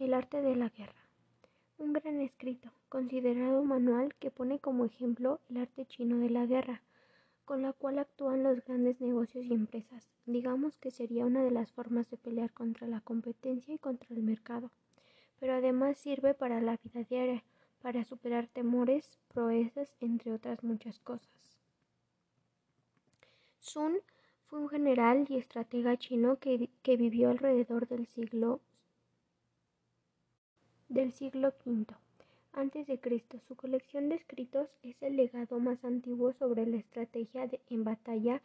El arte de la guerra. Un gran escrito, considerado manual que pone como ejemplo el arte chino de la guerra, con la cual actúan los grandes negocios y empresas. Digamos que sería una de las formas de pelear contra la competencia y contra el mercado. Pero además sirve para la vida diaria, para superar temores, proezas, entre otras muchas cosas. Sun fue un general y estratega chino que, que vivió alrededor del siglo del siglo V Cristo. Su colección de escritos es el legado más antiguo sobre la estrategia en batalla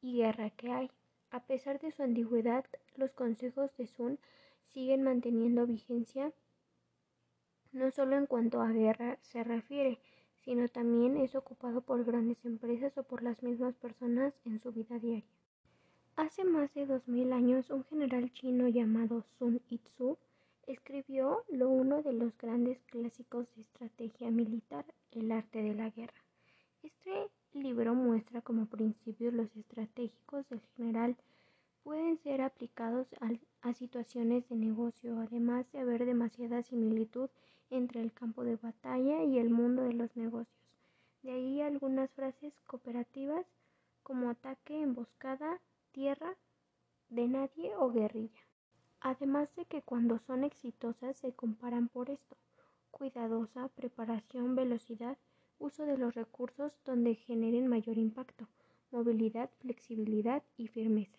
y guerra que hay. A pesar de su antigüedad, los consejos de Sun siguen manteniendo vigencia no solo en cuanto a guerra se refiere, sino también es ocupado por grandes empresas o por las mismas personas en su vida diaria. Hace más de dos mil años, un general chino llamado Sun Yitsu Escribió lo uno de los grandes clásicos de estrategia militar, El arte de la guerra. Este libro muestra como principios los estratégicos del general pueden ser aplicados a, situaciones de negocio, además de haber demasiada similitud entre el campo de batalla y el mundo de los negocios. De ahí algunas frases cooperativas como ataque, emboscada, tierra, de nadie o guerrilla. Además de que cuando son exitosas se comparan por esto, cuidadosa, preparación, velocidad, uso de los recursos donde generen mayor impacto, movilidad, flexibilidad y firmeza.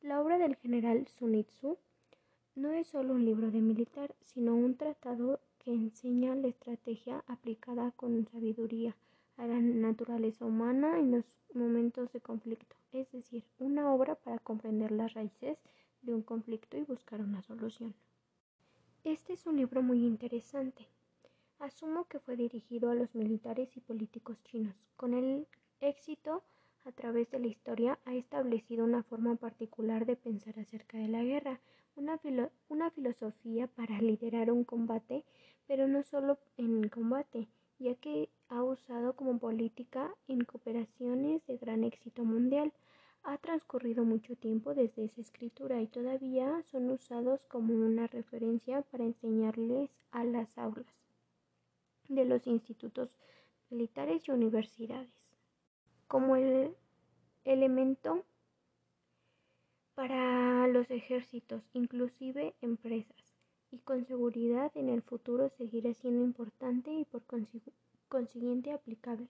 La obra del general Sunitsu no es solo un libro de militar, sino un tratado que enseña la estrategia aplicada con sabiduría a la naturaleza humana en los momentos de conflicto, es decir, una obra para comprender las raíces de un conflicto y buscar una solución. Este es un libro muy interesante. Asumo que fue dirigido a los militares y políticos chinos. Con el éxito, a través de la historia, ha establecido una forma particular de pensar acerca de la guerra, una, una filosofía para liderar un combate, pero no solo en combate, ya que ha usado como política en cooperaciones de gran éxito mundial. Ha transcurrido mucho tiempo desde esa escritura y todavía son usados como una referencia para enseñarles a las aulas de los institutos militares y universidades, como el elemento para los ejércitos, inclusive empresas, y con seguridad en el futuro seguirá siendo importante y por consiguiente aplicable.